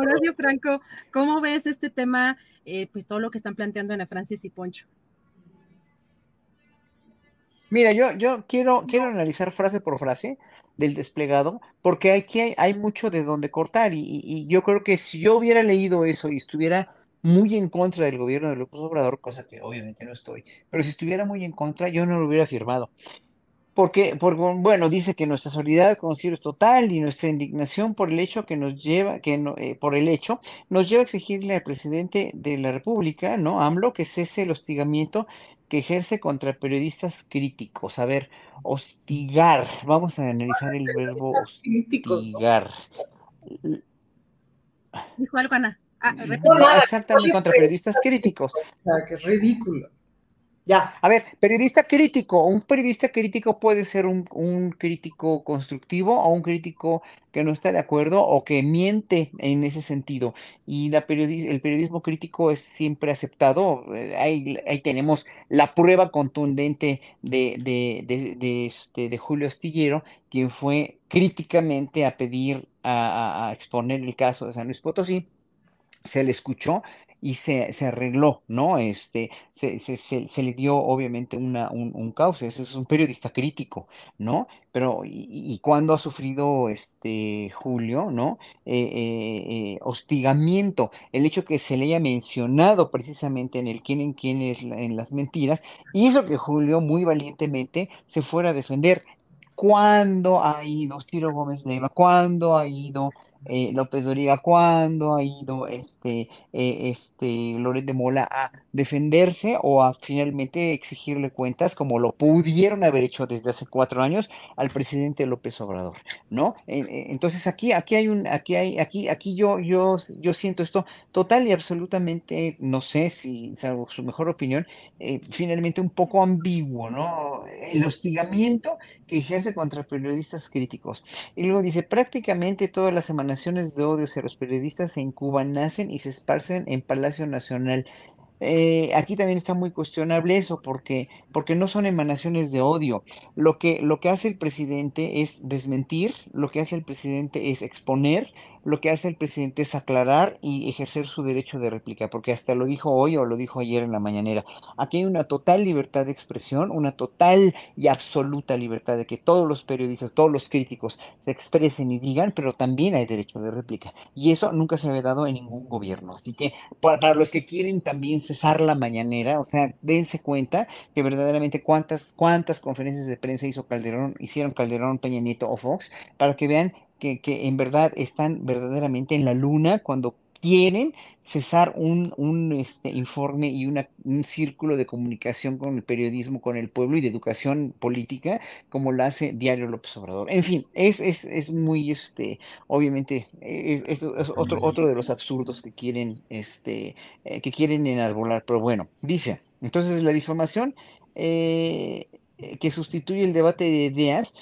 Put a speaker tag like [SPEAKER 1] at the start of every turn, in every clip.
[SPEAKER 1] Horacio Franco, ¿cómo ves este tema? Eh, pues todo lo que están planteando Ana Francis y Poncho.
[SPEAKER 2] Mira, yo, yo quiero, quiero analizar frase por frase del desplegado, porque aquí hay, hay mucho de donde cortar, y, y- yo creo que si yo hubiera leído eso y estuviera muy en contra del gobierno de López Obrador, cosa que obviamente no estoy, pero si estuviera muy en contra, yo no lo hubiera firmado. Porque, porque, bueno, dice que nuestra solidaridad con Ciro es total y nuestra indignación por el hecho que nos lleva, que no- eh, por el hecho, nos lleva a exigirle al presidente de la República, ¿no? AMLO, que cese el hostigamiento que ejerce contra periodistas críticos. A ver, hostigar, vamos a analizar el verbo hostigar.
[SPEAKER 1] Dijo algo Ana. Ah.
[SPEAKER 3] No, nada,
[SPEAKER 2] Exactamente, contra periodistas críticos.
[SPEAKER 3] O sea, que es ridículo.
[SPEAKER 2] A ver, periodista crítico. Un periodista crítico puede ser un, crítico constructivo o un crítico que no está de acuerdo o que miente en ese sentido. Y la periodi- el periodismo crítico es siempre aceptado. Eh, Ahí, tenemos la prueba contundente de, de, de, este, de Julio Astillero, quien fue críticamente a pedir, a exponer el caso de San Luis Potosí se le escuchó y se, se arregló, ¿no? Este, se, se, se- le dio obviamente una, un, un cauce, ese es un periodista crítico, ¿no? Pero, ¿y, y cuándo ha sufrido este Julio, ¿no? Eh, eh, eh, hostigamiento, el hecho que se le haya mencionado precisamente en el quién en quién es en las mentiras, hizo que Julio muy valientemente se fuera a defender. ¿Cuándo ha ido Ciro Gómez Leiva? ¿Cuándo ha ido eh, López Doriga? ¿Cuándo ha ido este, eh, este de Mola a defenderse o a finalmente exigirle cuentas, como lo pudieron haber hecho desde hace cuatro años al presidente López Obrador, ¿no? Eh, eh, Entonces aquí, aquí hay un, aquí hay, aquí, aquí yo, yo, yo siento esto total y absolutamente, no sé si, salvo su mejor opinión, eh, finalmente un poco ambiguo, ¿no? El hostigamiento que ejerce contra periodistas críticos. Y luego dice, prácticamente todas las emanaciones de odio hacia los periodistas en Cuba nacen y se esparcen en Palacio Nacional. Eh, aquí también está muy cuestionable eso, porque, porque no son emanaciones de odio. Lo que, lo que hace el presidente es desmentir, lo que hace el presidente es exponer, lo que hace el presidente es aclarar y ejercer su derecho de réplica, porque hasta lo dijo hoy o lo dijo ayer en la mañanera. Aquí hay una total libertad de expresión, una total y absoluta libertad de que todos los periodistas, todos los críticos se expresen y digan, pero también hay derecho de réplica. Y eso nunca se había dado en ningún gobierno. Así que para, los que quieren también cesar la mañanera, o sea, dense cuenta que verdaderamente cuántas, cuántas conferencias de prensa hizo Calderón, hicieron Calderón, Peña Nieto o Fox, para que vean que, que en verdad están verdaderamente en la luna cuando quieren cesar un, un este, informe y una, un círculo de comunicación con el periodismo, con el pueblo y de educación política, como lo hace Diario López Obrador. En fin, es, es, es muy, este, obviamente, es, es- es otro, otro de los absurdos que quieren, este, eh, que quieren enarbolar, pero bueno, dice, entonces la difamación eh, eh, que sustituye el debate de ideas,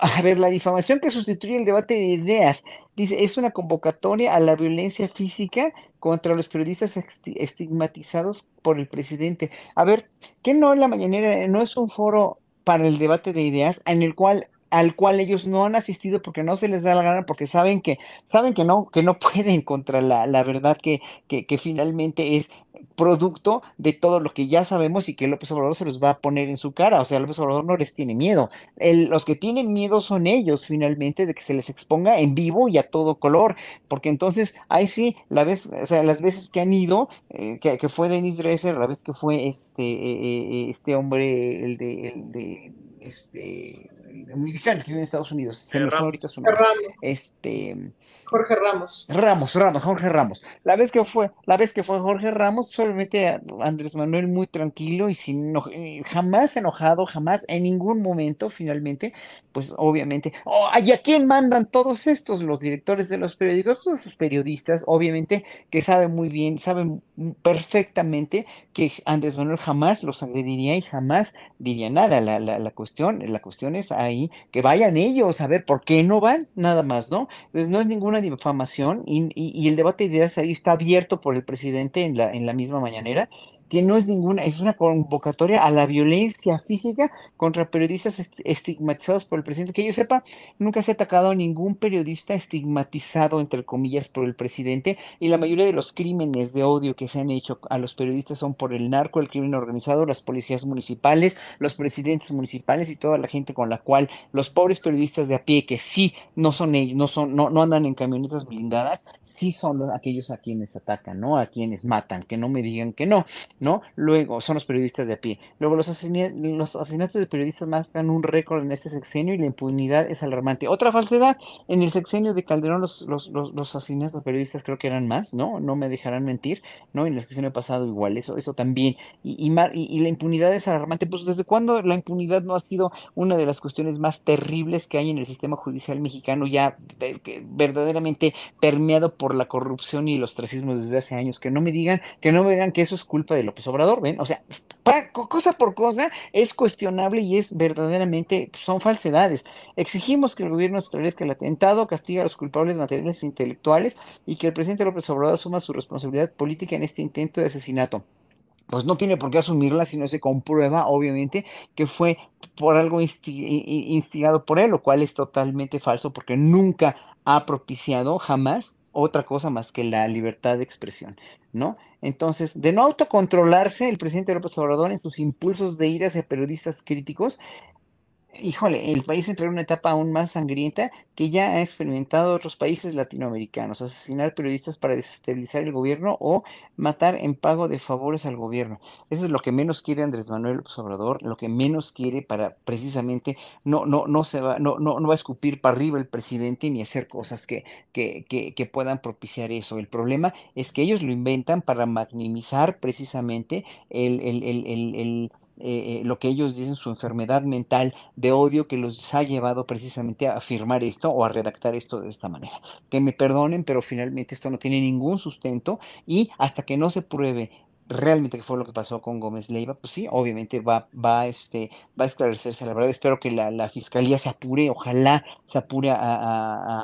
[SPEAKER 2] a ver, la difamación que sustituye el debate de ideas, dice, es una convocatoria a la violencia física contra los periodistas esti- estigmatizados por el presidente. A ver, ¿qué no en la mañanera no es un foro para el debate de ideas en el cual al cual ellos no han asistido porque no se les da la gana, porque saben que, saben que no, que no pueden contra la, la verdad que, que, finalmente es producto de todo lo que ya sabemos y que López Obrador se los va a poner en su cara. O sea, López Obrador no les tiene miedo. El- los que tienen miedo son ellos, finalmente, de que se les exponga en vivo y a todo color. Porque entonces, ahí sí, la vez, o sea, las veces que han ido, eh, que, que fue Denis Dresser, la vez que fue este, eh, eh, este hombre, el de, el de este, Univision, que vive en Estados Unidos, se me fue
[SPEAKER 3] Ramos.
[SPEAKER 2] ahorita su nombre.
[SPEAKER 3] Ramos,
[SPEAKER 2] Este,
[SPEAKER 3] Jorge Ramos.
[SPEAKER 2] Ramos, Ramos, Jorge Ramos. La vez que fue, la vez que fue Jorge Ramos, solamente a- Andrés Manuel muy tranquilo y sin eh, jamás enojado, jamás en ningún momento, finalmente, pues obviamente. Oh, ¿y a quién mandan todos estos? Los directores de los periódicos, pues esos periodistas, obviamente, que saben muy bien, saben perfectamente que Andrés Manuel jamás los agrediría y jamás diría nada. La, la, la cuestión, la cuestión es ahí que vayan ellos a ver por qué no van, nada más, ¿no? Entonces, no es ninguna difamación y, y- y el debate de ideas ahí está abierto por el presidente en la, en la misma mañanera, que no es ninguna, es una convocatoria a la violencia física contra periodistas est- estigmatizados por el presidente. Que yo sepa, nunca se ha atacado a ningún periodista estigmatizado, entre comillas, por el presidente y la mayoría de los crímenes de odio que se han hecho a los periodistas son por el narco, el crimen organizado, las policías municipales, los presidentes municipales y toda la gente con la cual los pobres periodistas de a pie que sí no son ellos, no son, no, no andan en camionetas blindadas, sí son los- aquellos a quienes atacan, ¿no? A quienes matan, que no me digan que no, ¿no? Luego son los periodistas de a pie. Luego los, asesina- los asesinatos de periodistas marcan un récord en este sexenio y la impunidad es alarmante. Otra falsedad, en el sexenio de Calderón los, los, los, los asesinatos de periodistas creo que eran más, ¿no? No me dejarán mentir, ¿no? En el sexenio pasado igual, eso, eso también. Y, y, y- la impunidad es alarmante. Pues ¿desde cuándo la impunidad no ha sido una de las cuestiones más terribles que hay en el sistema judicial mexicano ya eh, verdaderamente permeado por la corrupción y el ostracismo desde hace años? Que no me digan, que no me digan que eso es culpa de López Obrador, ¿ven? O sea, pa- co- cosa por cosa es cuestionable y es verdaderamente, son falsedades. Exigimos que el gobierno esclarezca el atentado, castiga a los culpables materiales e intelectuales y que el presidente López Obrador asuma su responsabilidad política en este intento de asesinato pues no tiene por qué asumirla si no se comprueba, obviamente, que fue por algo instigado por él, lo cual es totalmente falso porque nunca ha propiciado jamás otra cosa más que la libertad de expresión, ¿no? Entonces, de no autocontrolarse, el presidente López Obrador en sus impulsos de ir hacia periodistas críticos, Híjole, el país entró en una etapa aún más sangrienta que ya ha experimentado otros países latinoamericanos, asesinar periodistas para desestabilizar el gobierno o matar en pago de favores al gobierno. Eso es lo que menos quiere Andrés Manuel López Obrador, lo que menos quiere para precisamente no, no, no se va, no, no, no va a escupir para arriba el presidente ni hacer cosas que, que, que, puedan propiciar eso. El problema es que ellos lo inventan para maximizar precisamente el, el, el, el, eh, eh, lo que ellos dicen su enfermedad mental de odio que los ha llevado precisamente a afirmar esto o a redactar esto de esta manera. Que me perdonen, pero finalmente esto no tiene ningún sustento y hasta que no se pruebe realmente qué fue lo que pasó con Gómez Leiva, pues sí, obviamente va, va, este, va a esclarecerse. La verdad, espero que la, la fiscalía se apure, ojalá se apure a,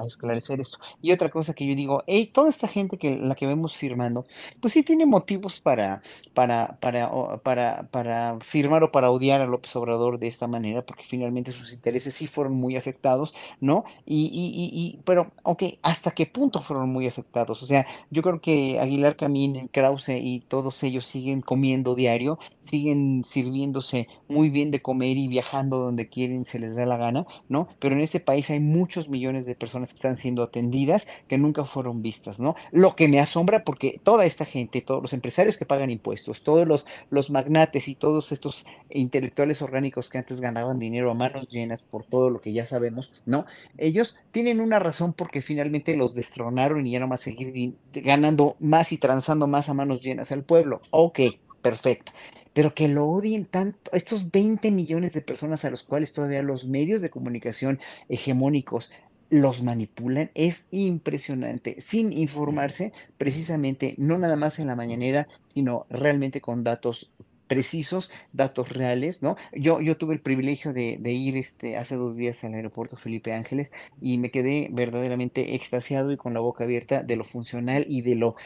[SPEAKER 2] a- esclarecer esto. Y otra cosa que yo digo, hey, toda esta gente que la que vemos firmando, pues sí tiene motivos para, para, para, para, para firmar o para odiar a López Obrador de esta manera, porque finalmente sus intereses sí fueron muy afectados, ¿no? Y, y, y, y- pero, ok, ¿hasta qué punto fueron muy afectados? O sea, yo creo que Aguilar Camín, Krause y todos ellos siguen comiendo diario, siguen sirviéndose muy bien de comer y viajando donde quieren, se les da la gana, ¿no? Pero en este país hay muchos millones de personas que están siendo atendidas que nunca fueron vistas, ¿no? Lo que me asombra porque toda esta gente, todos los empresarios que pagan impuestos, todos los, los magnates y todos estos intelectuales orgánicos que antes ganaban dinero a manos llenas por todo lo que ya sabemos, ¿no? Ellos tienen una razón porque finalmente los destronaron y ya no más seguir ganando más y transando más a manos llenas al pueblo. Ok, perfecto. Pero que lo odien tanto, estos 20 millones de personas a los cuales todavía los medios de comunicación hegemónicos los manipulan, es impresionante, sin informarse precisamente, no nada más en la mañanera, sino realmente con datos precisos, datos reales, ¿no? Yo, yo tuve el privilegio de, de ir este, hace dos días al aeropuerto Felipe Ángeles y me quedé verdaderamente extasiado y con la boca abierta de lo funcional y de lo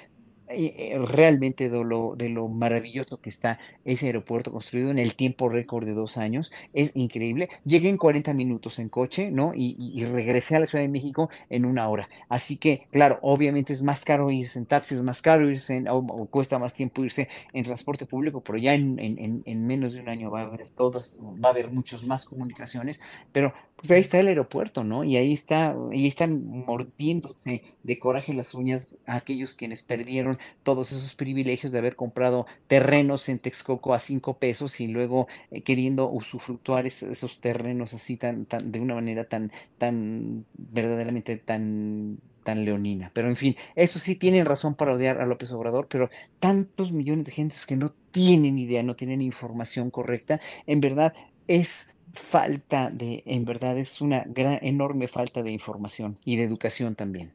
[SPEAKER 2] realmente de lo, de lo maravilloso que está ese aeropuerto construido en el tiempo récord de dos años. Es increíble. Llegué en 40 minutos en coche, ¿no? Y, regresé a la Ciudad de México en una hora. Así que, claro, obviamente es más caro irse en taxi, es más caro irse en, o, cuesta más tiempo irse en transporte público, pero ya en, en, en, menos de un año va a haber todas, va a haber muchos más comunicaciones, pero pues ahí está el aeropuerto, ¿no? Y ahí está, y están mordiéndose de coraje las uñas a aquellos quienes perdieron todos esos privilegios de haber comprado terrenos en Texcoco a cinco pesos y luego eh, queriendo usufructuar esos terrenos así tan, tan, de una manera tan, tan, verdaderamente tan tan leonina. Pero en fin, eso sí tienen razón para odiar a López Obrador, pero tantos millones de gentes que no tienen idea, no tienen información correcta, en verdad es falta de, en verdad es una gran, enorme falta de información y de educación también.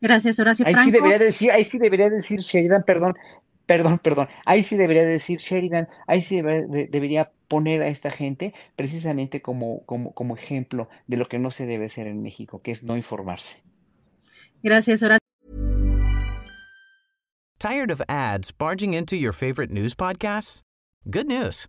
[SPEAKER 1] Gracias, Horacio.
[SPEAKER 2] Ahí sí debería decir, ahí sí debería decir Sheridan, perdón, perdón, perdón. Ahí sí debería decir Sheridan, ahí sí debería, poner a esta gente precisamente como, como, como ejemplo de lo que no se debe hacer en México, que es no informarse.
[SPEAKER 1] Gracias, Horacio.
[SPEAKER 4] Tired of ads barging into your favorite news podcasts? Good news.